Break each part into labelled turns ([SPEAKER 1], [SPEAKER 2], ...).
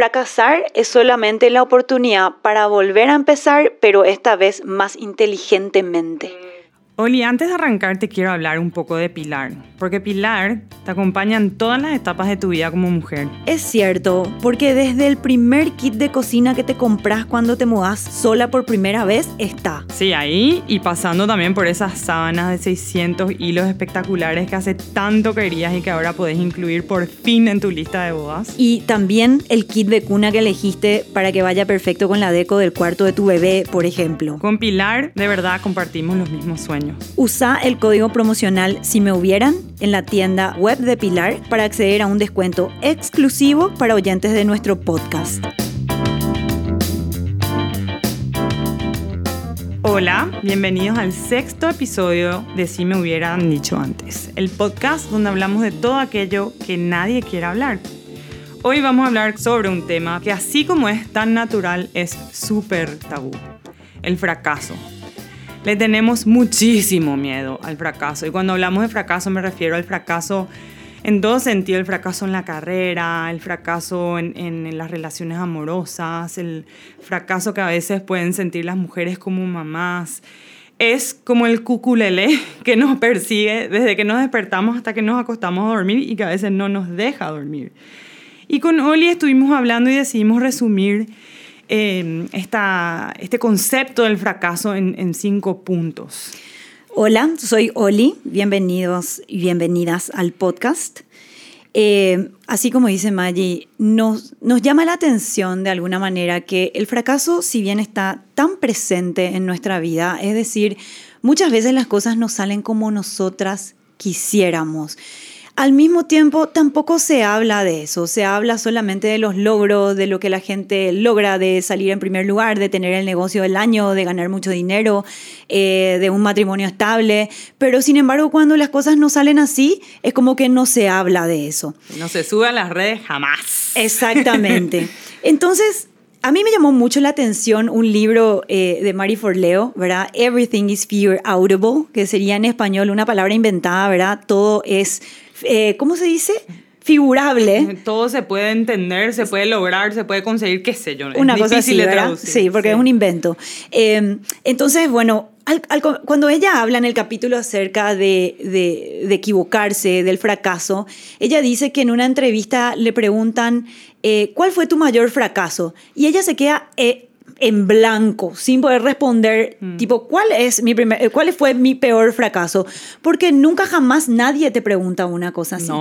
[SPEAKER 1] Fracasar es solamente la oportunidad para volver a empezar, pero esta vez más inteligentemente.
[SPEAKER 2] Oli, antes de arrancar te quiero hablar un poco de Pilar, porque Pilar te acompaña en todas las etapas de tu vida como mujer.
[SPEAKER 1] Es cierto, porque desde el primer kit de cocina que te compras cuando te mudas sola por primera vez está.
[SPEAKER 2] Sí, ahí y pasando también por esas sábanas de 600 hilos espectaculares que hace tanto querías y que ahora podés incluir por fin en tu lista de bodas.
[SPEAKER 1] Y también el kit de cuna que elegiste para que vaya perfecto con la deco del cuarto de tu bebé, por ejemplo.
[SPEAKER 2] Con Pilar, de verdad compartimos los mismos sueños.
[SPEAKER 1] Usa el código promocional si me hubieran en la tienda web de Pilar para acceder a un descuento exclusivo para oyentes de nuestro podcast.
[SPEAKER 2] Hola, bienvenidos al sexto episodio de Si me hubieran dicho antes, el podcast donde hablamos de todo aquello que nadie quiere hablar. Hoy vamos a hablar sobre un tema que así como es tan natural es súper tabú, el fracaso. Le tenemos muchísimo miedo al fracaso. Y cuando hablamos de fracaso me refiero al fracaso en todo sentido, el fracaso en la carrera, el fracaso en, las relaciones amorosas, el fracaso que a veces pueden sentir las mujeres como mamás. Es como el cuculele que nos persigue desde que nos despertamos hasta que nos acostamos a dormir y que a veces no nos deja dormir. Y con Oli estuvimos hablando y decidimos resumir eh, este concepto del fracaso en, cinco puntos.
[SPEAKER 1] Hola, soy Oli, bienvenidos y bienvenidas al podcast. Eh, así como dice Maggie, nos llama la atención de alguna manera que el fracaso, si bien está tan presente en nuestra vida, es decir, muchas veces las cosas no salen como nosotras quisiéramos. Al mismo tiempo, tampoco se habla de eso, se habla solamente de los logros, de lo que la gente logra, de salir en primer lugar, de tener el negocio del año, de ganar mucho dinero, eh, de un matrimonio estable, pero sin embargo cuando las cosas no salen así, es como que no se habla de eso.
[SPEAKER 2] No se sube a las redes jamás.
[SPEAKER 1] Exactamente. Entonces, a mí me llamó mucho la atención un libro eh, de Mary Forleo, ¿verdad? Everything is fear audible, que sería en español una palabra inventada, ¿verdad? Todo es eh, ¿cómo se dice? figurable.
[SPEAKER 2] Todo se puede entender, se puede lograr, se puede conseguir, qué sé yo.
[SPEAKER 1] Una cosa así. Sí, porque es un invento. Em, entonces, bueno, cuando ella habla en el capítulo acerca de, de, equivocarse, del fracaso, ella dice que en una entrevista le preguntan, eh, ¿cuál fue tu mayor fracaso? Y ella se queda... Eh, en blanco, sin poder responder, mm. tipo, ¿cuál, es mi primer, eh, ¿cuál fue mi peor fracaso? Porque nunca jamás nadie te pregunta una cosa así.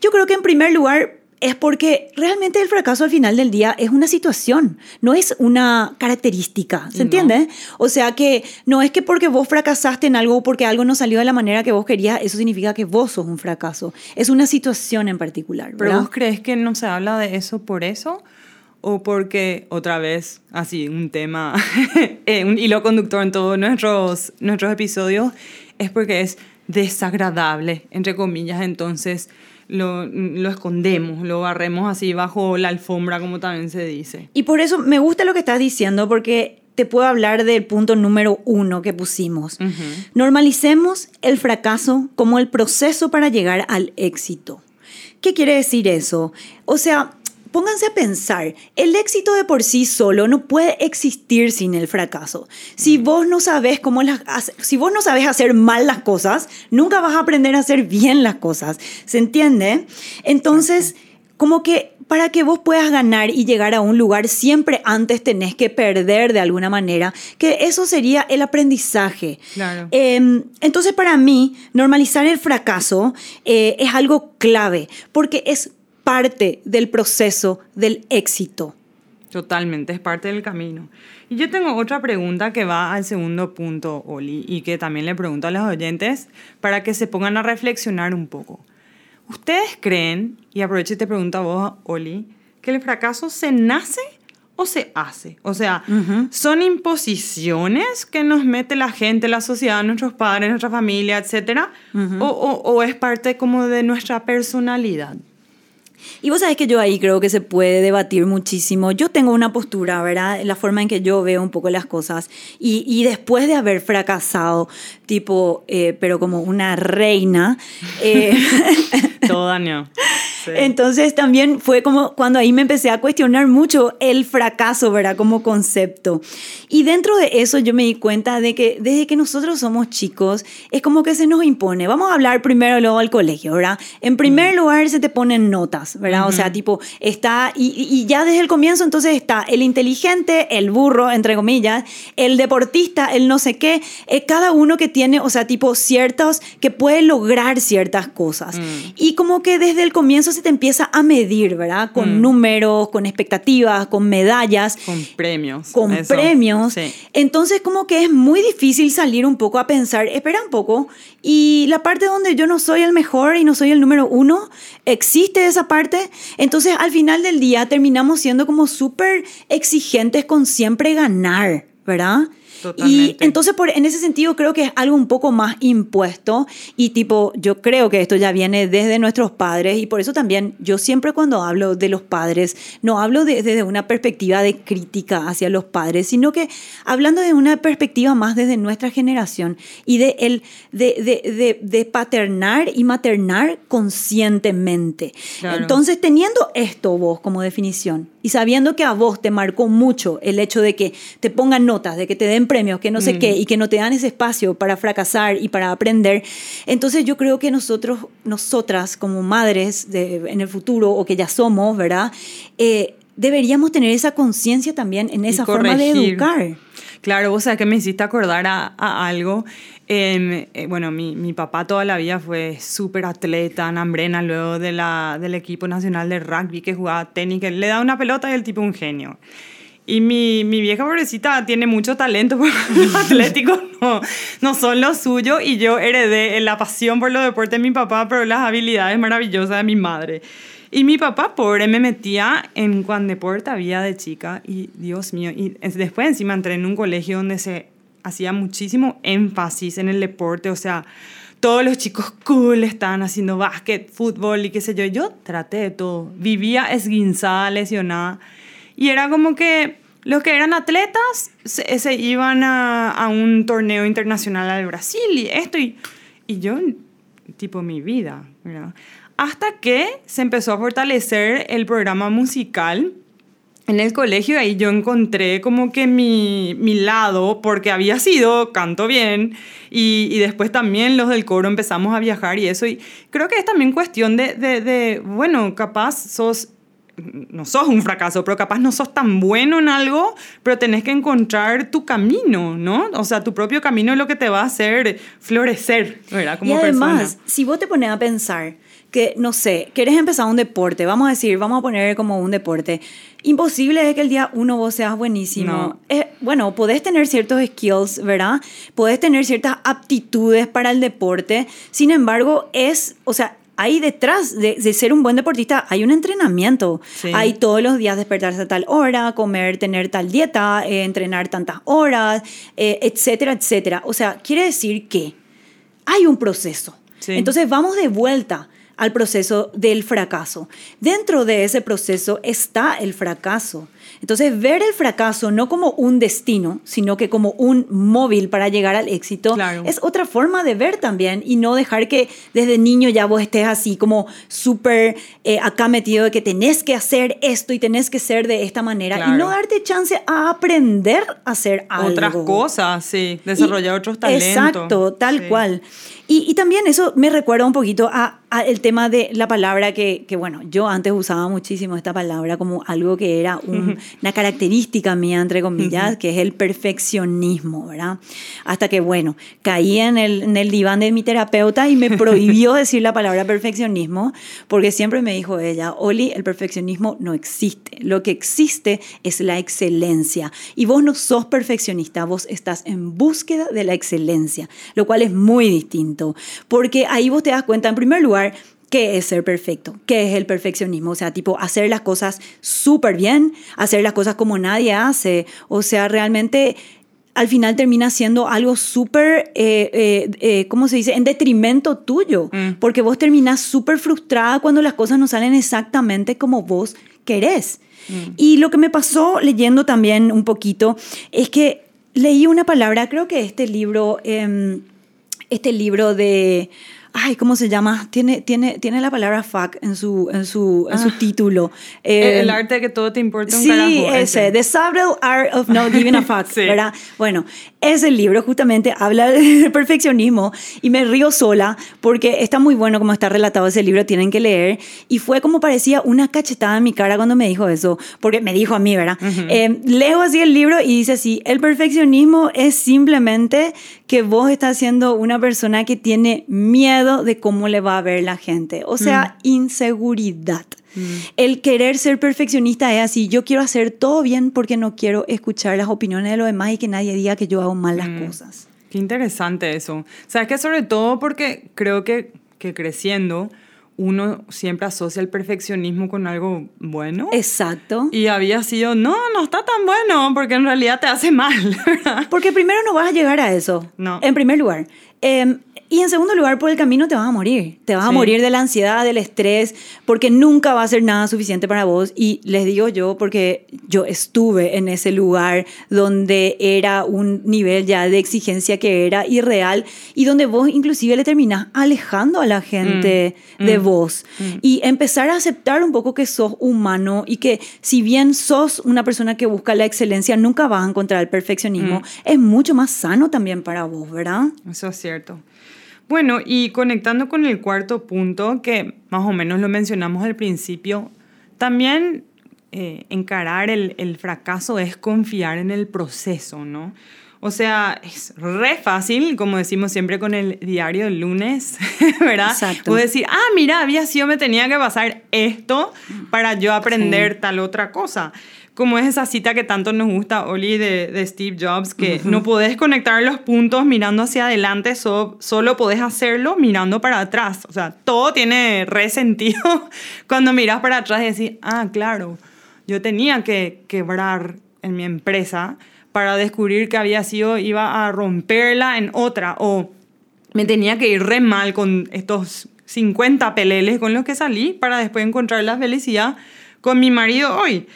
[SPEAKER 1] Yo creo que en primer lugar es porque realmente el fracaso al final del día es una situación, no es una característica, ¿se entiende? O sea que no es que porque vos fracasaste en algo o porque algo no salió de la manera que vos querías, eso significa que vos sos un fracaso. Es una situación en particular.
[SPEAKER 2] ¿Pero vos crees que no se habla de eso por eso? O porque, otra vez, así, un tema, eh, un hilo conductor en todos nuestros, nuestros episodios, es porque es desagradable, entre comillas, entonces lo, lo, escondemos, lo barremos así bajo la alfombra, como también se dice.
[SPEAKER 1] Y por eso me gusta lo que estás diciendo, porque te puedo hablar del punto número uno que pusimos. Normalicemos el fracaso como el proceso para llegar al éxito. ¿Qué quiere decir eso? O sea, pónganse a pensar, el éxito de por sí solo no puede existir sin el fracaso. Si mm. vos no sabes cómo las, si vos no sabes hacer mal las cosas, nunca vas a aprender a hacer bien las cosas. ¿Se entiende? Entonces, como que para que vos puedas ganar y llegar a un lugar, siempre antes tenés que perder de alguna manera, que eso sería el aprendizaje. Em, entonces, para mí, normalizar el fracaso eh, es algo clave, porque es parte del proceso del éxito.
[SPEAKER 2] Totalmente, es parte del camino. Y yo tengo otra pregunta que va al segundo punto, Oli, y que también le pregunto a los oyentes para que se pongan a reflexionar un poco. ¿Ustedes creen, y aprovecho y te pregunto a vos, Oli, que el fracaso se nace o se hace? O sea, ¿son imposiciones que nos mete la gente, la sociedad, nuestros padres, nuestra familia, etcétera? o, o es parte como de nuestra personalidad?
[SPEAKER 1] Y vos sabés que yo ahí creo que se puede debatir muchísimo. Yo tengo una postura, ¿verdad? La forma en que yo veo un poco las cosas. Y, y después de haber fracasado, tipo, eh, pero como una reina.
[SPEAKER 2] Eh, Todo daño.
[SPEAKER 1] Entonces también fue como cuando ahí me empecé a cuestionar mucho el fracaso, ¿verdad? Como concepto. Y dentro de eso yo me di cuenta de que desde que nosotros somos chicos, es como que se nos impone. Vamos a hablar primero luego al colegio, ¿verdad? En primer lugar se te ponen notas, ¿verdad? O sea, tipo, está, y, ya desde el comienzo entonces está el inteligente, el burro, entre comillas, el deportista, el no sé qué, eh, cada uno que tiene, o sea, tipo, ciertos, que puede lograr ciertas cosas. Mm. Y como que desde el comienzo se te empieza a medir, ¿verdad? Con mm. números, con expectativas, con medallas.
[SPEAKER 2] Con premios.
[SPEAKER 1] Con premios. Entonces como que es muy difícil salir un poco a pensar, espera un poco, y la parte donde yo no soy el mejor y no soy el número uno, existe esa parte. Entonces al final del día terminamos siendo como súper exigentes con siempre ganar, ¿verdad? Y entonces, por, en ese sentido, creo que es algo un poco más impuesto y tipo, yo creo que esto ya viene desde nuestros padres y por eso también yo siempre cuando hablo de los padres, no hablo desde una perspectiva de crítica hacia los padres, sino que hablando de una perspectiva más desde nuestra generación y de, el, de, de, de, paternar y maternar conscientemente. Entonces, teniendo esto vos como definición y sabiendo que a vos te marcó mucho el hecho de que te pongan notas, de que te den premios, que no sé qué, y que no te dan ese espacio para fracasar y para aprender. Entonces yo creo que nosotros, nosotras como madres de, en el futuro, o que ya somos, ¿verdad? Eh, deberíamos tener esa conciencia también en esa forma de educar.
[SPEAKER 2] Claro, vos sabés que me hiciste acordar a, algo. Em, eh, bueno, mi, mi, papá toda la vida fue súper atleta, nambrena, luego de la, del equipo nacional de rugby que jugaba tenis, que le da una pelota y el tipo un genio. Y mi, mi, vieja pobrecita tiene mucho talento, pero los atléticos no, no son lo suyo. Y yo heredé la pasión por los deportes de mi papá, pero las habilidades maravillosas de mi madre. Y mi papá, pobre, me metía en cuan deporte había de chica. Y Dios mío, y después encima entré en un colegio donde se hacía muchísimo énfasis en el deporte. O sea, todos los chicos cool estaban haciendo básquet, fútbol y qué sé yo. Yo traté de todo. Vivía esguinzada, lesionada. Y era como que los que eran atletas se, iban a, a, un torneo internacional al Brasil y esto. Y, y yo, tipo, mi vida, ¿verdad? Hasta que se empezó a fortalecer el programa musical en el colegio ahí yo encontré como que mi, mi, lado, porque había sido canto bien, y, y, después también los del coro empezamos a viajar y eso, y creo que es también cuestión de, de, de bueno, capaz sos no sos un fracaso, pero capaz no sos tan bueno en algo, pero tenés que encontrar tu camino, ¿no? O sea, tu propio camino es lo que te va a hacer florecer, ¿verdad?
[SPEAKER 1] Como y además, si vos te pones a pensar que, no sé, quieres empezar un deporte, vamos a decir, vamos a poner como un deporte, imposible es que el día uno vos seas buenísimo. Eh, bueno, podés tener ciertos skills, ¿verdad? Podés tener ciertas aptitudes para el deporte, sin embargo, es, o sea, hay detrás de, ser un buen deportista, hay un entrenamiento. Hay todos los días despertarse a tal hora, comer, tener tal dieta, eh, entrenar tantas horas, eh, etcétera, etcétera. O sea, quiere decir que hay un proceso. Entonces vamos de vuelta al proceso del fracaso. Dentro de ese proceso está el fracaso. Entonces, ver el fracaso no como un destino, sino que como un móvil para llegar al éxito, es otra forma de ver también y no dejar que desde niño ya vos estés así como súper eh, acá metido de que tenés que hacer esto y tenés que ser de esta manera y no darte chance a aprender a hacer algo.
[SPEAKER 2] Otras cosas, sí, desarrollar otros talentos.
[SPEAKER 1] Exacto, tal cual. Y, también eso me recuerda un poquito a, el tema de la palabra que, que, bueno, yo antes usaba muchísimo esta palabra como algo que era una característica mía, entre comillas, que es el perfeccionismo, ¿verdad? Hasta que, bueno, caí en el, en el diván de mi terapeuta y me prohibió decir la palabra perfeccionismo, porque siempre me dijo ella, Oli, el perfeccionismo no existe. Lo que existe es la excelencia. Y vos no sos perfeccionista, vos estás en búsqueda de la excelencia, lo cual es muy distinto. Porque ahí vos te das cuenta, en primer lugar, qué es ser perfecto, qué es el perfeccionismo, o sea, tipo hacer las cosas súper bien, hacer las cosas como nadie hace, o sea, realmente al final termina siendo algo súper, eh, eh, eh, ¿cómo se dice?, en detrimento tuyo, mm. porque vos terminás súper frustrada cuando las cosas no salen exactamente como vos querés. Mm. Y lo que me pasó leyendo también un poquito es que leí una palabra, creo que este libro... Este libro de, ay, ¿cómo se llama? Tiene, tiene, tiene la palabra fuck en su, en su, en su
[SPEAKER 2] Ah.
[SPEAKER 1] título.
[SPEAKER 2] el,
[SPEAKER 1] Eh,
[SPEAKER 2] el arte de que todo te importa un
[SPEAKER 1] Sí,
[SPEAKER 2] carajo.
[SPEAKER 1] ese, The Subtle Art of Not Giving a Fuck,
[SPEAKER 2] Sí.
[SPEAKER 1] ¿verdad? Bueno, ese libro justamente habla del perfeccionismo y me río sola porque está muy bueno como está relatado ese libro, tienen que leer. Y fue como parecía una cachetada en mi cara cuando me dijo eso, porque me dijo a mí, ¿verdad? Eh, leo así el libro y dice así, el perfeccionismo es simplemente que vos estás siendo una persona que tiene miedo de cómo le va a ver la gente, o sea, inseguridad. El querer ser perfeccionista es así, yo quiero hacer todo bien porque no quiero escuchar las opiniones de los demás y que nadie diga que yo hago mal las cosas.
[SPEAKER 2] Qué interesante eso. Sabes que sobre todo porque creo que, que creciendo uno siempre asocia el perfeccionismo con algo bueno.
[SPEAKER 1] Exacto.
[SPEAKER 2] Y había sido, no, no está tan bueno, porque en realidad te hace mal.
[SPEAKER 1] Porque primero no vas a llegar a eso.
[SPEAKER 2] No.
[SPEAKER 1] En primer lugar. Eh, y en segundo lugar, por el camino te vas a morir. Te vas a
[SPEAKER 2] Sí.
[SPEAKER 1] morir de la ansiedad, del estrés, porque nunca va a ser nada suficiente para vos. Y les digo yo, porque yo estuve en ese lugar donde era un nivel ya de exigencia que era irreal y donde vos inclusive le terminás alejando a la gente
[SPEAKER 2] Mm,
[SPEAKER 1] de
[SPEAKER 2] mm,
[SPEAKER 1] vos. Y empezar a aceptar un poco que sos humano y que si bien sos una persona que busca la excelencia, nunca vas a encontrar el perfeccionismo.
[SPEAKER 2] Mm.
[SPEAKER 1] Es mucho más sano también para vos, ¿verdad?
[SPEAKER 2] Eso es cierto. Bueno, y conectando con el cuarto punto, que más o menos lo mencionamos al principio, también eh, encarar el, el fracaso es confiar en el proceso, ¿no? O sea, es re fácil, como decimos siempre con el diario del lunes, ¿verdad?
[SPEAKER 1] Exacto.
[SPEAKER 2] Puedo decir, ah, mira, había sido, me tenía que pasar esto para yo aprender tal otra cosa. Como es esa cita que tanto nos gusta, Oli, de, de Steve Jobs, que no podés conectar los puntos mirando hacia adelante, so- solo podés hacerlo mirando para atrás. O sea, todo tiene re sentido cuando miras para atrás y decís, ah, claro, yo tenía que quebrar en mi empresa para descubrir que había sido, iba a romperla en otra, o me tenía que ir re mal con estos 50 peleles con los que salí para después encontrar la felicidad con mi marido hoy.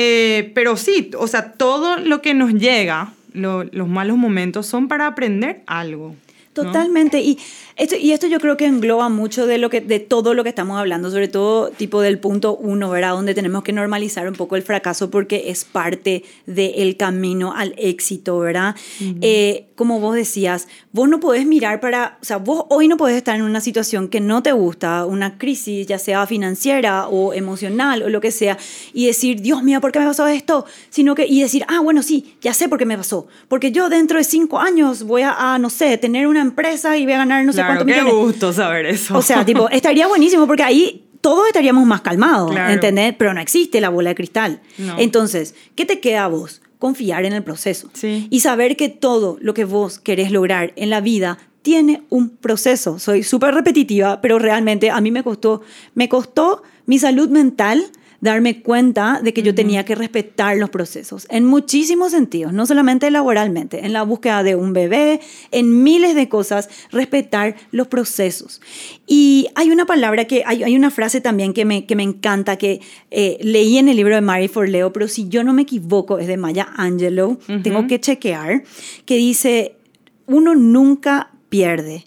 [SPEAKER 2] Eh, pero sí, o sea, todo lo que nos llega, lo- los malos momentos, son para aprender algo. ¿No?
[SPEAKER 1] Totalmente. Y, esto, y esto yo creo que engloba mucho de, lo que, de todo lo que estamos hablando, sobre todo tipo del punto uno, ¿verdad? Donde tenemos que normalizar un poco el fracaso porque es parte del camino al éxito, ¿verdad? Eh, como vos decías, vos no podés mirar para, o sea, vos hoy no podés estar en una situación que no te gusta, una crisis, ya sea financiera o emocional o lo que sea, y decir, Dios mío, ¿por qué me pasó esto? Sino que, y decir, ah, bueno, sí, ya sé por qué me pasó. Porque yo dentro de cinco años voy a, a, no sé, tener una empresa y voy a ganar no sé
[SPEAKER 2] Claro,
[SPEAKER 1] cuántos
[SPEAKER 2] qué
[SPEAKER 1] millones.
[SPEAKER 2] gusto saber eso.
[SPEAKER 1] O sea, tipo, estaría buenísimo porque ahí todos estaríamos más calmados,
[SPEAKER 2] Claro.
[SPEAKER 1] ¿entendés? Pero no existe la bola de cristal.
[SPEAKER 2] No.
[SPEAKER 1] Entonces, ¿qué te queda a vos? Confiar en el proceso.
[SPEAKER 2] Sí.
[SPEAKER 1] Y saber que todo lo que vos querés lograr en la vida tiene un proceso. Soy súper repetitiva, pero realmente a mí me costó, me costó mi salud mental darme cuenta de que yo tenía que respetar los procesos en muchísimos sentidos, no solamente laboralmente, en la búsqueda de un bebé, en miles de cosas, respetar los procesos. Y hay una palabra que, hay, hay una frase también que me, que me encanta, que eh, leí en el libro de Mary Forleo, pero si yo no me equivoco, es de Maya Angelou, tengo que chequear, que dice, uno nunca pierde,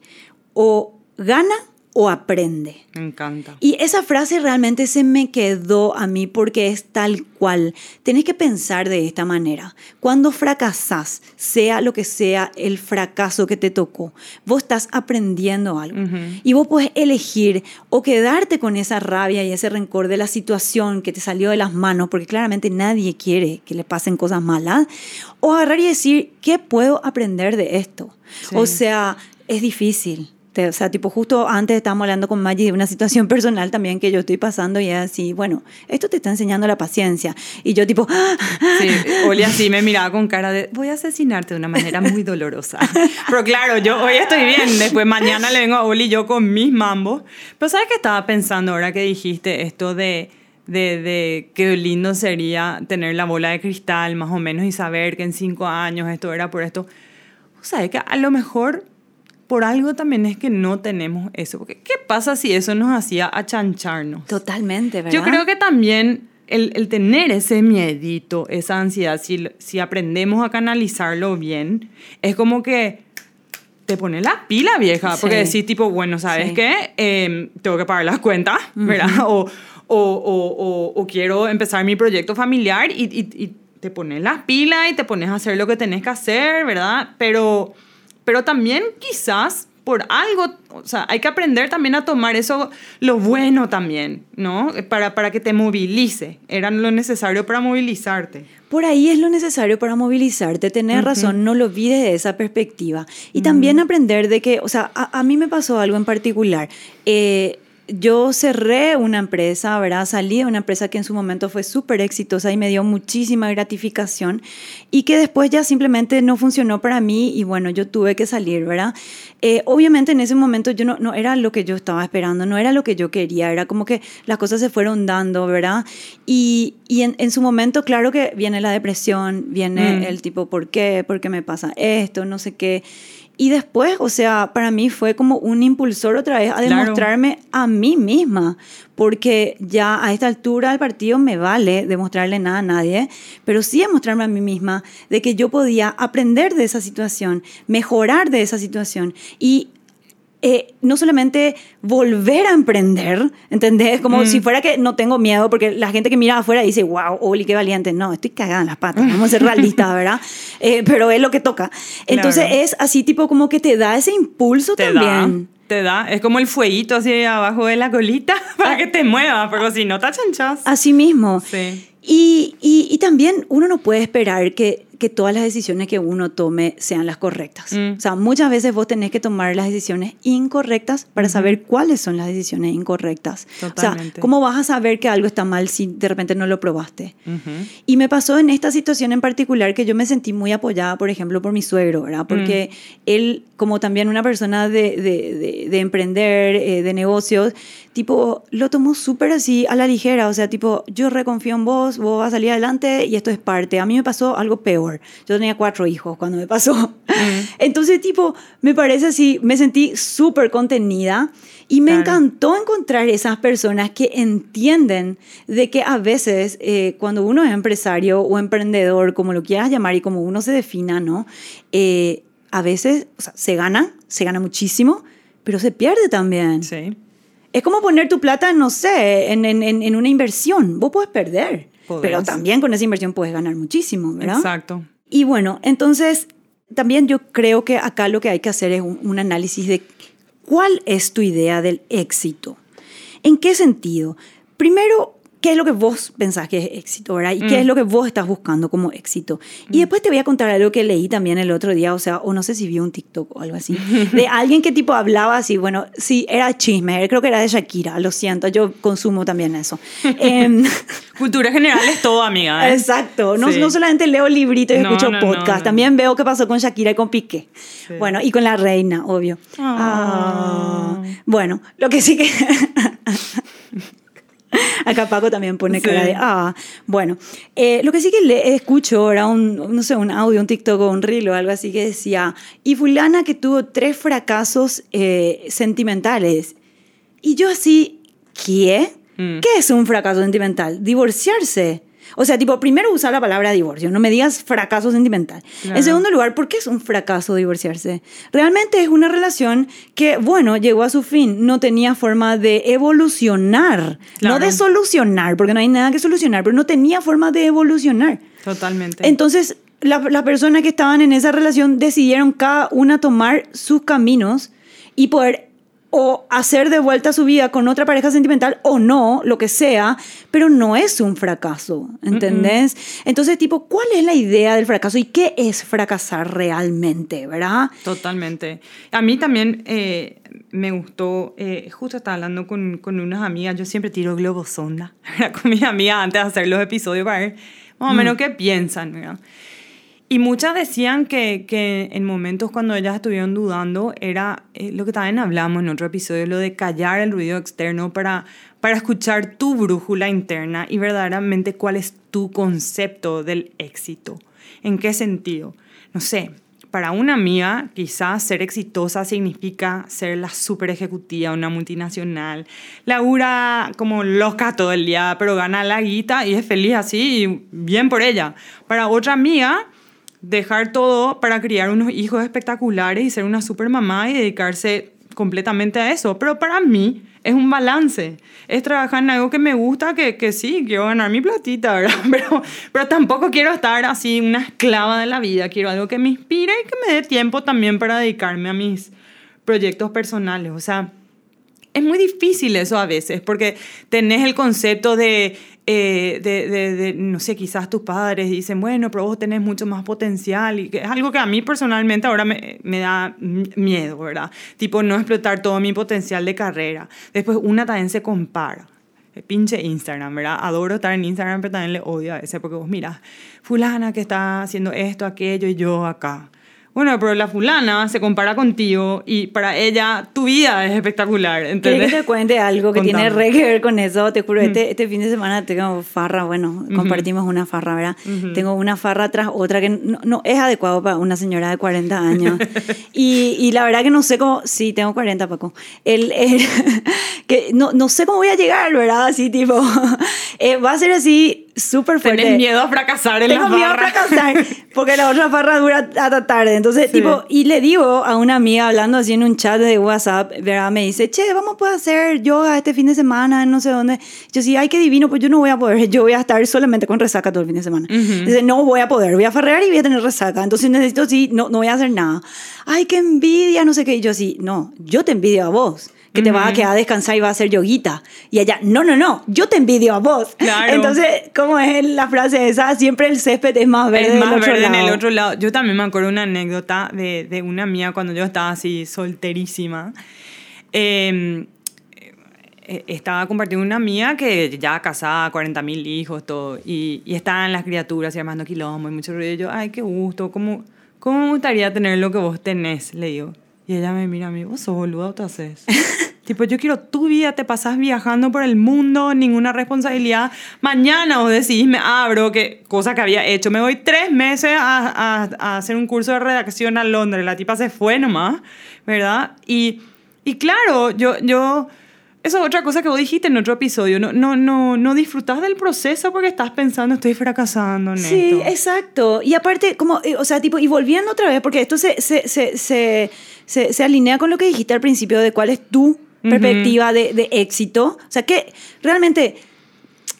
[SPEAKER 1] o gana o aprende.
[SPEAKER 2] Me encanta.
[SPEAKER 1] Y esa frase realmente se me quedó a mí porque es tal cual. Tenés que pensar de esta manera. Cuando fracasás, sea lo que sea el fracaso que te tocó, vos estás aprendiendo algo.
[SPEAKER 2] Ujú.
[SPEAKER 1] Y vos puedes elegir o quedarte con esa rabia y ese rencor de la situación que te salió de las manos, porque claramente nadie quiere que le pasen cosas malas, o agarrar y decir, ¿qué puedo aprender de esto?
[SPEAKER 2] Sí.
[SPEAKER 1] O sea, es difícil. O sea, tipo, justo antes estábamos hablando con Maggie de una situación personal también que yo estoy pasando y es así, bueno, esto te está enseñando la paciencia. Y yo tipo, ¡ah!
[SPEAKER 2] Sí, Oli así me miraba con cara de voy a asesinarte de una manera muy dolorosa. Pero claro, yo hoy estoy bien, después mañana le vengo a Oli yo con mis mambos. Pero ¿sabes qué estaba pensando ahora que dijiste esto de, de, de qué lindo sería tener la bola de cristal más o menos y saber que en cinco años esto era por esto? O sea, que a lo mejor por algo también es que no tenemos eso. Porque ¿qué pasa si eso nos hacía achancharnos?
[SPEAKER 1] totalmente, ¿verdad?
[SPEAKER 2] Yo creo que también el, el tener ese miedito, esa ansiedad, si, si aprendemos a canalizarlo bien, es como que te pones la pila vieja, porque
[SPEAKER 1] Sí.
[SPEAKER 2] decís tipo, bueno, ¿sabes
[SPEAKER 1] Sí.
[SPEAKER 2] qué? Eh, tengo que pagar las cuentas, ¿verdad? o, o, o, o- o quiero empezar mi proyecto familiar y, y- y te pones las pilas y te pones a hacer lo que tenés que hacer, ¿verdad? Pero, pero también quizás por algo, o sea, hay que aprender también a tomar eso, lo bueno también, ¿no? Para, para que te movilice, era lo necesario para movilizarte.
[SPEAKER 1] Por ahí es lo necesario para movilizarte, tener razón, no lo olvides de esa perspectiva. Y también aprender de que, o sea, a, a mí me pasó algo en particular. Eh, yo cerré una empresa, ¿verdad? Salí de una empresa que en su momento fue súper exitosa y me dio muchísima gratificación y que después ya simplemente no funcionó para mí y bueno, yo tuve que salir, ¿verdad? Eh, obviamente en ese momento yo no, no era lo que yo estaba esperando, no era lo que yo quería, era como que las cosas se fueron dando, ¿verdad? Y, y en, en su momento, claro que viene la depresión, viene
[SPEAKER 2] Mm.
[SPEAKER 1] el tipo, ¿por qué? ¿Por qué me pasa esto? No sé qué. Y después, o sea, para mí fue como un impulsor otra vez a
[SPEAKER 2] Claro.
[SPEAKER 1] demostrarme a mí misma, porque ya a esta altura del partido me vale demostrarle nada a nadie, pero sí demostrarme a mí misma de que yo podía aprender de esa situación, mejorar de esa situación y eh, no solamente volver a emprender, ¿entendés? Como si fuera que no tengo miedo, porque la gente que mira afuera dice, wow, Oli, qué valiente. No, estoy cagada en las patas, vamos a ser realistas, ¿verdad? Eh, pero es lo que toca. Entonces
[SPEAKER 2] Claro.
[SPEAKER 1] es así tipo como que te da ese impulso
[SPEAKER 2] Te
[SPEAKER 1] también.
[SPEAKER 2] da, te da, es como el fueguito así abajo de la colita para que te muevas, porque si no te achanchas.
[SPEAKER 1] Así mismo.
[SPEAKER 2] Sí.
[SPEAKER 1] Y, y, y también uno no puede esperar que, que todas las decisiones que uno tome sean las correctas.
[SPEAKER 2] Mm.
[SPEAKER 1] O sea, muchas veces vos tenés que tomar las decisiones incorrectas para saber cuáles son las decisiones incorrectas. O sea,
[SPEAKER 2] Totalmente.
[SPEAKER 1] ¿cómo vas a saber que algo está mal si de repente no lo probaste?
[SPEAKER 2] Ujú.
[SPEAKER 1] Y me pasó en esta situación en particular que yo me sentí muy apoyada, por ejemplo, por mi suegro, ¿verdad? Porque él, como también una persona de, de, de- de emprender, eh, de negocios, tipo, lo tomó súper así a la ligera. O sea, tipo, yo reconfío en vos, vos vas a salir adelante y esto es parte. A mí me pasó algo peor. Yo tenía cuatro hijos cuando me pasó. Entonces, tipo, me parece así, me sentí súper contenida y me
[SPEAKER 2] Claro.
[SPEAKER 1] encantó encontrar esas personas que entienden de que a veces eh, cuando uno es empresario o emprendedor, como lo quieras llamar y como uno se defina, ¿no? Eh, a veces o sea, se gana, se gana muchísimo, pero se pierde también.
[SPEAKER 2] Sí.
[SPEAKER 1] Es como poner tu plata, no sé, en, en- en- en una inversión. Vos puedes perder, Pero también con esa inversión puedes ganar muchísimo, ¿verdad?
[SPEAKER 2] Exacto.
[SPEAKER 1] Y bueno, entonces también yo creo que acá lo que hay que hacer es un, un análisis de cuál es tu idea del éxito. ¿En qué sentido? Primero, ¿qué es lo que vos pensás que es éxito, verdad? Y qué es lo que vos estás buscando como éxito. Y después te voy a contar algo que leí también el otro día, o sea, o no sé si vi un TikTok o algo así, de alguien que tipo hablaba así, bueno, sí, era chisme, creo que era de Shakira, lo siento, yo consumo también eso. Em,
[SPEAKER 2] Cultura general es todo, amiga. ¿eh?
[SPEAKER 1] Exacto, no,
[SPEAKER 2] Sí.
[SPEAKER 1] no solamente leo libritos y
[SPEAKER 2] No,
[SPEAKER 1] escucho
[SPEAKER 2] no,
[SPEAKER 1] podcast, también veo qué pasó con Shakira y con Piqué.
[SPEAKER 2] Sí.
[SPEAKER 1] Bueno, y con la reina, obvio.
[SPEAKER 2] Ah.
[SPEAKER 1] Ah. Bueno, lo que sí que... Acá Paco también pone
[SPEAKER 2] Sí.
[SPEAKER 1] cara de... Ah, bueno. Eh, lo que sí que le escucho era un, no sé, un audio, un TikTok o un reel o algo así que decía, y fulana que tuvo tres fracasos eh, sentimentales. Y yo así, ¿qué?
[SPEAKER 2] Mm.
[SPEAKER 1] ¿Qué es un fracaso sentimental? Divorciarse. O sea, tipo, primero usar la palabra divorcio, no me digas fracaso sentimental.
[SPEAKER 2] Claro.
[SPEAKER 1] En segundo lugar, ¿por qué es un fracaso divorciarse? Realmente es una relación que, bueno, llegó a su fin, no tenía forma de evolucionar, no
[SPEAKER 2] Claro.
[SPEAKER 1] de solucionar, porque no hay nada que solucionar, pero no tenía forma de evolucionar.
[SPEAKER 2] Totalmente.
[SPEAKER 1] Entonces, la- las personas que estaban en esa relación decidieron cada una tomar sus caminos y poder o hacer de vuelta su vida con otra pareja sentimental o no, lo que sea, pero no es un fracaso, ¿entendés? Entonces, tipo, ¿cuál es la idea del fracaso y qué es fracasar realmente, verdad?
[SPEAKER 2] Totalmente. A mí también eh, me gustó, eh, justo estaba hablando con, con unas amigas, yo siempre tiro globo sonda con mis amigas antes de hacer los episodios para ver más o menos qué piensan. ¿verdad? Y muchas decían que, que en momentos cuando ellas estuvieron dudando era eh, lo que también hablamos en otro episodio, lo de callar el ruido externo para, para escuchar tu brújula interna y verdaderamente cuál es tu concepto del éxito. ¿En qué sentido? No sé, para una amiga quizás ser exitosa significa ser la super ejecutiva una multinacional, labura como loca todo el día, pero gana la guita y es feliz así y bien por ella. Para otra amiga dejar todo para criar unos hijos espectaculares y ser una super mamá y dedicarse completamente a eso. Pero para mí es un balance. Es trabajar en algo que me gusta, que, que sí, quiero ganar mi platita, ¿verdad? Pero, pero tampoco quiero estar así una esclava de la vida. Quiero algo que me inspire y que me dé tiempo también para dedicarme a mis proyectos personales. O sea, es muy difícil eso a veces, porque tenés el concepto de, eh, de, de, no sé, quizás tus padres dicen, bueno, pero vos tenés mucho más potencial, y que es algo que a mí personalmente ahora me, me da miedo, ¿verdad? Tipo, no explotar todo mi potencial de carrera. Después, una también se compara. Pinche Instagram, ¿verdad? Adoro estar en Instagram, pero también le odio a ese, porque vos miras, fulana que está haciendo esto, aquello, y yo acá bueno, pero la fulana se compara contigo y para ella tu vida es espectacular.
[SPEAKER 1] ¿Quieres que te cuente algo que tiene re que ver con eso? Te juro, este, este, fin de semana tengo farra, bueno, compartimos una farra, ¿verdad? Tengo una farra tras otra que no, no, es adecuado para una señora de 40 años. y, y, la verdad que no sé cómo, sí, tengo 40, Paco. El, el que no, no sé cómo voy a llegar, ¿verdad? Así tipo, eh, va a ser así súper fuerte.
[SPEAKER 2] Tienes miedo a fracasar en
[SPEAKER 1] Tengo
[SPEAKER 2] la
[SPEAKER 1] miedo a fracasar porque la otra farra dura hasta tarde. Entonces, tipo, y le digo a una amiga hablando así en un chat de WhatsApp, ¿verdad? Me dice, che, vamos a poder hacer yoga este fin de semana, no sé dónde. Yo sí, ay, qué divino, pues yo no voy a poder, yo voy a estar solamente con resaca todo el fin de semana. Dice, no voy a poder, voy a farrear y voy a tener resaca. Entonces necesito, sí, no, no voy a hacer nada. Ay, qué envidia, no sé qué. Y yo sí, no, yo te envidio a vos que te vas a quedar a descansar y vas a hacer yoguita. Y ella, no, no, no, yo te envidio a vos. Claro. Entonces, ¿cómo es la frase esa? Siempre el césped es más verde,
[SPEAKER 2] más
[SPEAKER 1] otro
[SPEAKER 2] verde
[SPEAKER 1] lado.
[SPEAKER 2] en el otro lado. Yo también me acuerdo una anécdota de, de una mía cuando yo estaba así solterísima. Eh, estaba compartiendo una mía que ya casada, 40 mil hijos, todo, y, y estaban las criaturas y armando quilombo y mucho ruido. Y yo, ay, qué gusto, ¿cómo, ¿cómo me gustaría tener lo que vos tenés? Le digo. Y ella me mira a mí, vos sos boludo, ¿qué haces? tipo, yo quiero tu vida, te pasas viajando por el mundo, ninguna responsabilidad. Mañana vos decís, me abro, que cosa que había hecho. Me voy tres meses a, a, a hacer un curso de redacción a Londres. La tipa se fue nomás, ¿verdad? Y, y claro, yo... yo eso es otra cosa que vos dijiste en otro episodio. No, no, no, no disfrutas del proceso porque estás pensando, estoy fracasando en
[SPEAKER 1] sí,
[SPEAKER 2] esto.
[SPEAKER 1] Exacto. Y aparte, como, o sea, tipo, y volviendo otra vez, porque esto se, se, se, se, se, se alinea con lo que dijiste al principio de cuál es tu perspectiva uh -huh. de, de, éxito. O sea, que realmente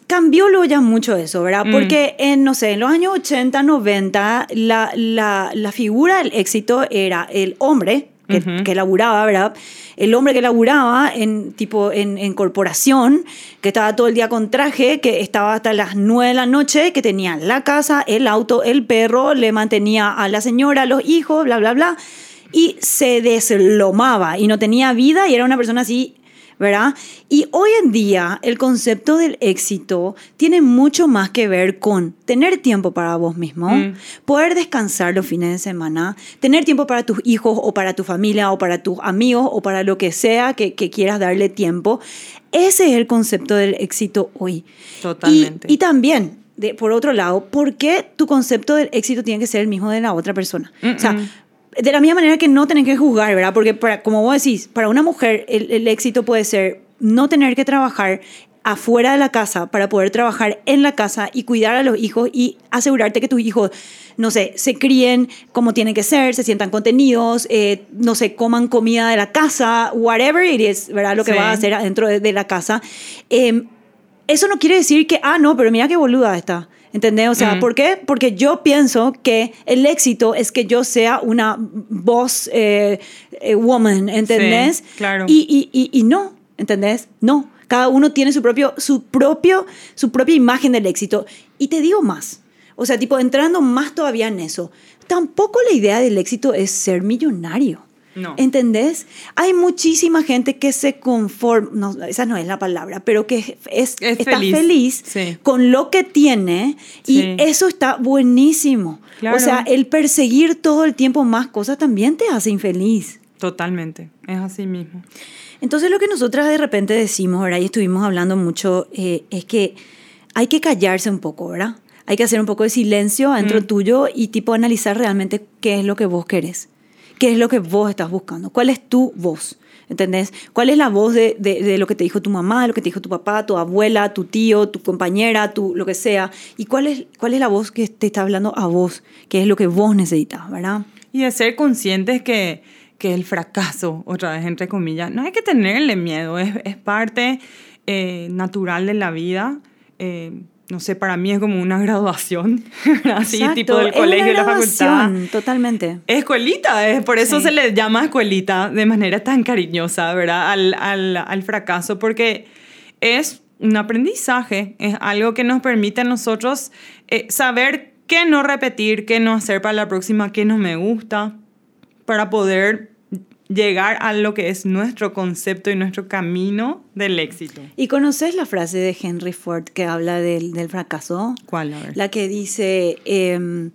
[SPEAKER 1] cambió luego ya mucho eso, ¿verdad? Mm. Porque en, no sé, en los años 80, 90, la, la, la figura del éxito era el hombre que, uh -huh. que, laburaba, ¿verdad? El hombre que laburaba en, tipo, en, en, corporación, que estaba todo el día con traje, que estaba hasta las 9 de la noche, que tenía la casa, el auto, el perro, le mantenía a la señora, los hijos, bla, bla, bla, y se deslomaba y no tenía vida y era una persona así ¿verdad? Y hoy en día el concepto del éxito tiene mucho más que ver con tener tiempo para vos mismo, mm. poder descansar los fines de semana, tener tiempo para tus hijos o para tu familia o para tus amigos o para lo que sea que, que quieras darle tiempo. Ese es el concepto del éxito hoy.
[SPEAKER 2] Totalmente.
[SPEAKER 1] Y, y también, de, por otro lado, ¿por qué tu concepto del éxito tiene que ser el mismo de la otra persona? Mm -mm. O sea, de la misma manera que no tenés que juzgar, ¿verdad? Porque para, como vos decís, para una mujer el, el, éxito puede ser no tener que trabajar afuera de la casa para poder trabajar en la casa y cuidar a los hijos y asegurarte que tus hijos, no sé, se críen como tienen que ser, se sientan contenidos, eh, no sé, coman comida de la casa, whatever it is, ¿verdad? Lo que sí. va a hacer adentro de, de la casa. Eh, eso no quiere decir que, ah, no, pero mira qué boluda está. ¿Entendés? O sea. ¿por qué? Porque yo pienso que el éxito es que yo sea una boss eh, eh, woman, ¿entendés?
[SPEAKER 2] Sí, claro.
[SPEAKER 1] Y, y, y, y, no, ¿entendés? No. Cada uno tiene su, propio, su, propio, su propia imagen del éxito. Y te digo más. O sea, tipo, entrando más todavía en eso. Tampoco la idea del éxito es ser millonario.
[SPEAKER 2] No.
[SPEAKER 1] ¿Entendés? Hay muchísima gente que se conforma, no, esa no es la palabra, pero que es,
[SPEAKER 2] es
[SPEAKER 1] está
[SPEAKER 2] feliz,
[SPEAKER 1] feliz
[SPEAKER 2] sí.
[SPEAKER 1] con lo que tiene y
[SPEAKER 2] sí.
[SPEAKER 1] eso está buenísimo.
[SPEAKER 2] Claro.
[SPEAKER 1] O sea, el perseguir todo el tiempo más cosas también te hace infeliz.
[SPEAKER 2] Totalmente, es así mismo.
[SPEAKER 1] Entonces lo que nosotras de repente decimos, ¿verdad? Y estuvimos hablando mucho, eh, es que hay que callarse un poco, ¿verdad? Hay que hacer un poco de silencio adentro mm. tuyo y tipo analizar realmente qué es lo que vos querés qué es lo que vos estás buscando, cuál es tu voz. ¿Entendés? ¿Cuál es la voz de, de, lo que te dijo tu mamá, de lo que te dijo tu papá, tu abuela, tu tío, tu compañera, tu, lo que sea? ¿Y cuál es, cuál es la voz que te está hablando a vos? ¿Qué es lo que vos necesitas, verdad?
[SPEAKER 2] Y de ser conscientes que, que el fracaso, otra vez entre comillas, no hay que tenerle miedo, es, es parte eh, natural de la vida. Eh, no sé, para mí es como una graduación, así tipo del colegio, la facultad.
[SPEAKER 1] Totalmente.
[SPEAKER 2] Escuelita, es, por eso se le llama escuelita de manera tan cariñosa, ¿verdad? Al, al, al, fracaso, porque es un aprendizaje, es algo que nos permite a nosotros eh, saber qué no repetir, qué no hacer para la próxima, qué no me gusta, para poder llegar a lo que es nuestro concepto y nuestro camino del éxito.
[SPEAKER 1] ¿Y conoces la frase de Henry Ford que habla del, del fracaso?
[SPEAKER 2] ¿Cuál?
[SPEAKER 1] La que dice, em,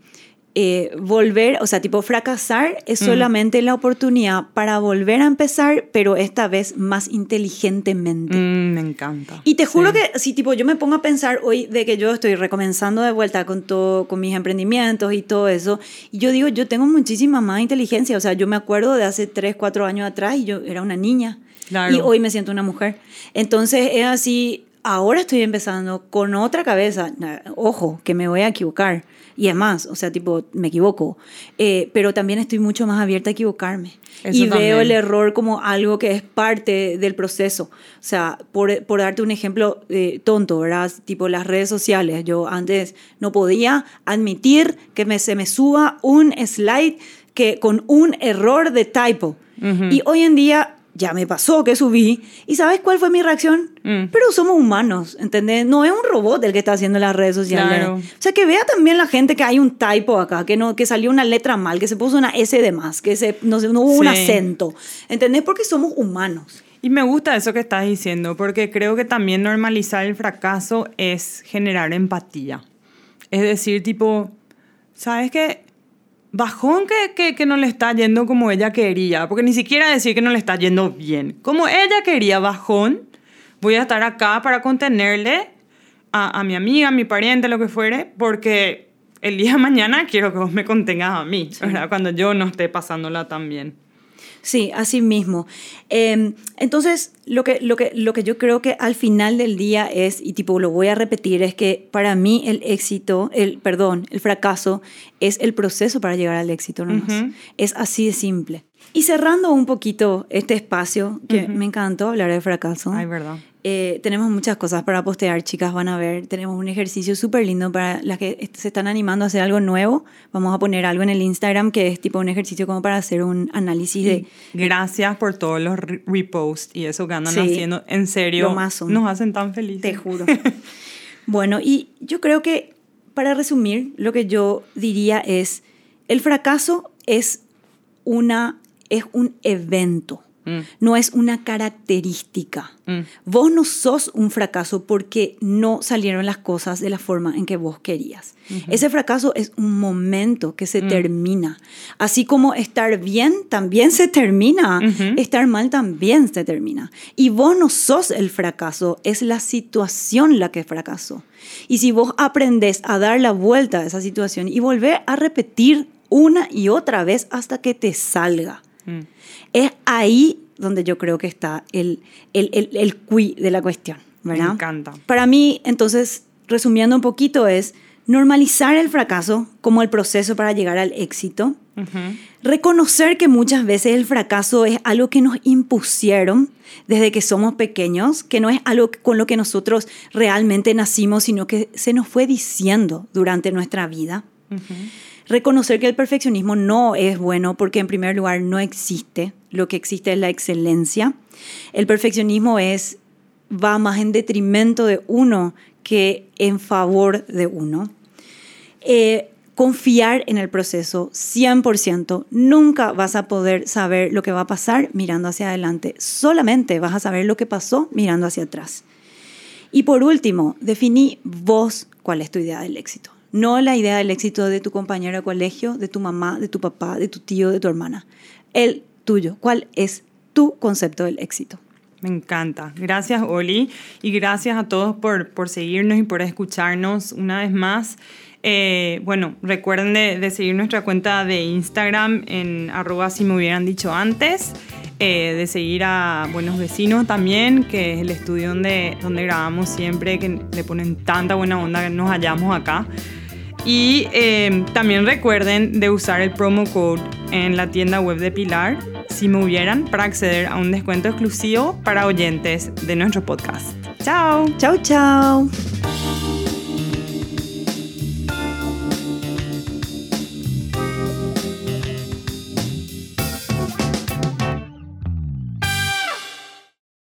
[SPEAKER 1] eh, volver, o sea, tipo fracasar es mm. solamente la oportunidad para volver a empezar, pero esta vez más inteligentemente.
[SPEAKER 2] Mm, me encanta.
[SPEAKER 1] Y te juro que si tipo yo me pongo a pensar hoy de que yo estoy recomenzando de vuelta con todo, con mis emprendimientos y todo eso, y yo digo, yo tengo muchísima más inteligencia, o sea, yo me acuerdo de hace 3, 4 años atrás y yo era una niña. Y hoy me siento una mujer. Entonces es así, ahora estoy empezando con otra cabeza. Ojo, que me voy a equivocar y es más, o sea, tipo, me equivoco, eh, pero también estoy mucho más abierta a equivocarme. y veo el error como algo que es parte del proceso. O sea, por, por darte un ejemplo eh, tonto, ¿verdad? Tipo las redes sociales. Yo antes no podía admitir que me, se me suba un slide que, con un error de typo. Y hoy en día ya me pasó que subí. ¿Y sabes cuál fue mi reacción? Mm. Pero somos humanos, ¿entendés? No es un robot el que está haciendo las redes sociales. O sea, que vea también la gente que hay un typo acá, que, no, que salió una letra mal, que se puso una S de más, que se, no, no hubo un acento. ¿Entendés? Porque somos humanos.
[SPEAKER 2] Y me gusta eso que estás diciendo, porque creo que también normalizar el fracaso es generar empatía. Es decir, tipo, ¿sabes qué? Bajón que, que, que, no le está yendo como ella quería, porque ni siquiera decir que no le está yendo bien. Como ella quería bajón, voy a estar acá para contenerle a, a mi amiga, a mi pariente, lo que fuere, porque el día de mañana quiero que vos me contengas a mí, ¿verdad? Cuando yo no esté pasándola tan bien.
[SPEAKER 1] Sí, así mismo. Em, entonces, lo que, lo, que, lo que yo creo que al final del día es, y tipo lo voy a repetir, es que para mí el éxito, el, perdón, el fracaso es el proceso para llegar al éxito nomás. Es así de simple. Y cerrando un poquito este espacio, que me encantó hablar de fracaso.
[SPEAKER 2] Ay, verdad.
[SPEAKER 1] Eh, tenemos muchas cosas para postear, chicas, van a ver. Tenemos un ejercicio súper lindo para las que se están animando a hacer algo nuevo. Vamos a poner algo en el Instagram que es tipo un ejercicio como para hacer un análisis de...
[SPEAKER 2] Gracias por todos los reposts y eso que andan haciendo. En serio, nos hacen tan felices.
[SPEAKER 1] Te juro. bueno, y yo creo que para resumir, lo que yo diría es, el fracaso es, una, es un evento Mm. No es una característica. Mm. Vos no sos un fracaso porque no salieron las cosas de la forma en que vos querías. Ese fracaso es un momento que se mm. termina. Así como estar bien también se termina, estar mal también se termina. Y vos no sos el fracaso, es la situación la que fracasó. Y si vos aprendes a dar la vuelta a esa situación y volver a repetir una y otra vez hasta que te salga. Es ahí donde yo creo que está el, el, el, el cui de la cuestión, ¿verdad?
[SPEAKER 2] Me encanta.
[SPEAKER 1] Para mí, entonces, resumiendo un poquito, es normalizar el fracaso como el proceso para llegar al éxito. Reconocer que muchas veces el fracaso es algo que nos impusieron desde que somos pequeños, que no es algo con lo que nosotros realmente nacimos, sino que se nos fue diciendo durante nuestra vida reconocer que el perfeccionismo no es bueno porque en primer lugar no existe, lo que existe es la excelencia. El perfeccionismo es va más en detrimento de uno que en favor de uno. Eh, confiar en el proceso 100%. Nunca vas a poder saber lo que va a pasar mirando hacia adelante. Solamente vas a saber lo que pasó mirando hacia atrás. Y por último, definí vos cuál es tu idea del éxito. No la idea del éxito de tu compañero de colegio, de tu mamá, de tu papá, de tu tío, de tu hermana. El tuyo. ¿Cuál es tu concepto del éxito?
[SPEAKER 2] Me encanta. Gracias, Oli. Y gracias a todos por, por seguirnos y por escucharnos una vez más. Eh, bueno, recuerden de, seguir nuestra cuenta de Instagram en arroba si me hubieran dicho antes. Eh, de seguir a Buenos Vecinos también, que es el estudio donde, donde grabamos siempre, que le ponen tanta buena onda que nos hallamos acá. Y eh, también recuerden de usar el promo code en la tienda web de Pilar, si me hubieran, para acceder a un descuento exclusivo para oyentes de nuestro podcast. Chao.
[SPEAKER 1] Chao, chao.